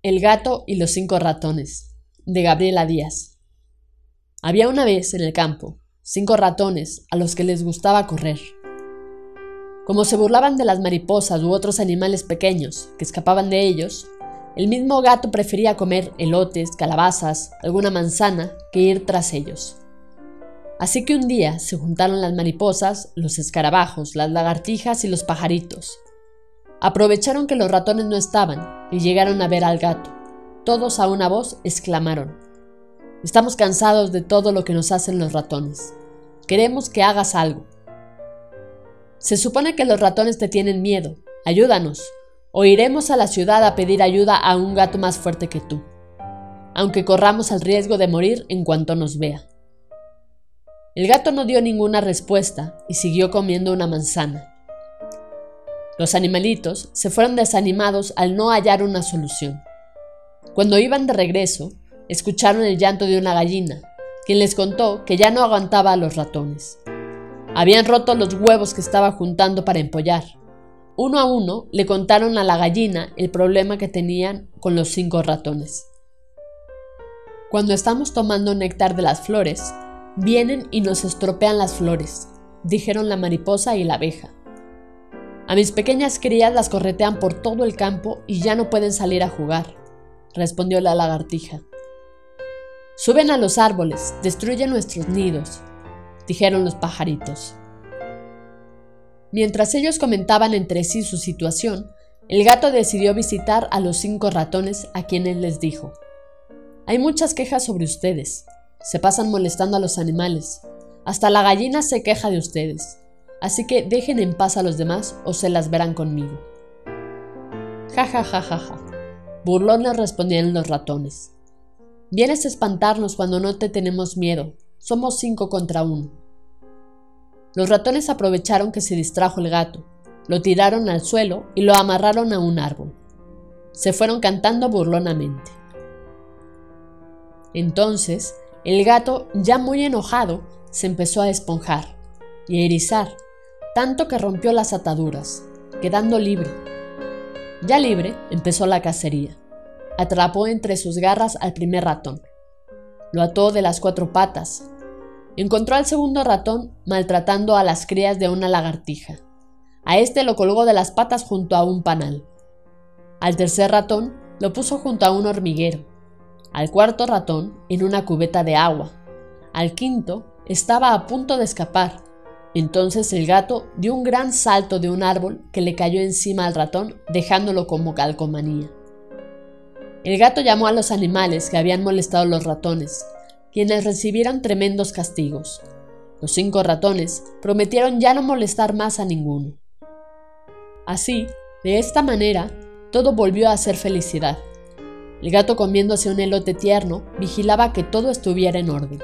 El gato y los cinco ratones, de Gabriela Díaz. Había una vez en el campo cinco ratones a los que les gustaba correr. Como se burlaban de las mariposas u otros animales pequeños que escapaban de ellos, el mismo gato prefería comer elotes, calabazas, alguna manzana que ir tras ellos. Así que un día se juntaron las mariposas, los escarabajos, las lagartijas y los pajaritos, Aprovecharon que los ratones no estaban y llegaron a ver al gato. Todos a una voz exclamaron, Estamos cansados de todo lo que nos hacen los ratones. Queremos que hagas algo. Se supone que los ratones te tienen miedo. Ayúdanos. O iremos a la ciudad a pedir ayuda a un gato más fuerte que tú, aunque corramos el riesgo de morir en cuanto nos vea. El gato no dio ninguna respuesta y siguió comiendo una manzana. Los animalitos se fueron desanimados al no hallar una solución. Cuando iban de regreso, escucharon el llanto de una gallina, quien les contó que ya no aguantaba a los ratones. Habían roto los huevos que estaba juntando para empollar. Uno a uno le contaron a la gallina el problema que tenían con los cinco ratones. Cuando estamos tomando néctar de las flores, vienen y nos estropean las flores, dijeron la mariposa y la abeja. A mis pequeñas crías las corretean por todo el campo y ya no pueden salir a jugar, respondió la lagartija. Suben a los árboles, destruyen nuestros nidos, dijeron los pajaritos. Mientras ellos comentaban entre sí su situación, el gato decidió visitar a los cinco ratones a quienes les dijo, Hay muchas quejas sobre ustedes, se pasan molestando a los animales, hasta la gallina se queja de ustedes. Así que dejen en paz a los demás o se las verán conmigo. Ja ja ja ja ja. Burlones respondían los ratones. Vienes a espantarnos cuando no te tenemos miedo. Somos cinco contra uno. Los ratones aprovecharon que se distrajo el gato, lo tiraron al suelo y lo amarraron a un árbol. Se fueron cantando burlonamente. Entonces, el gato, ya muy enojado, se empezó a esponjar y a erizar tanto que rompió las ataduras, quedando libre. Ya libre, empezó la cacería. Atrapó entre sus garras al primer ratón. Lo ató de las cuatro patas. Encontró al segundo ratón maltratando a las crías de una lagartija. A este lo colgó de las patas junto a un panal. Al tercer ratón lo puso junto a un hormiguero. Al cuarto ratón en una cubeta de agua. Al quinto estaba a punto de escapar, entonces el gato dio un gran salto de un árbol que le cayó encima al ratón, dejándolo como calcomanía. El gato llamó a los animales que habían molestado a los ratones, quienes recibieron tremendos castigos. Los cinco ratones prometieron ya no molestar más a ninguno. Así, de esta manera, todo volvió a ser felicidad. El gato comiéndose un elote tierno vigilaba que todo estuviera en orden.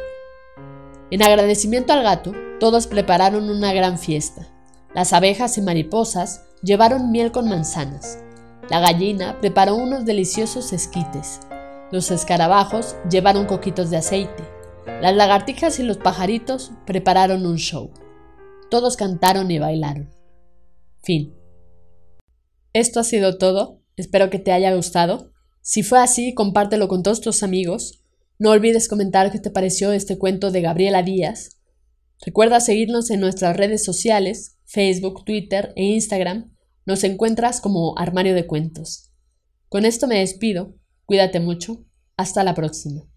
En agradecimiento al gato, todos prepararon una gran fiesta. Las abejas y mariposas llevaron miel con manzanas. La gallina preparó unos deliciosos esquites. Los escarabajos llevaron coquitos de aceite. Las lagartijas y los pajaritos prepararon un show. Todos cantaron y bailaron. Fin. Esto ha sido todo. Espero que te haya gustado. Si fue así, compártelo con todos tus amigos. No olvides comentar qué te pareció este cuento de Gabriela Díaz. Recuerda seguirnos en nuestras redes sociales, Facebook, Twitter e Instagram. Nos encuentras como Armario de Cuentos. Con esto me despido. Cuídate mucho. Hasta la próxima.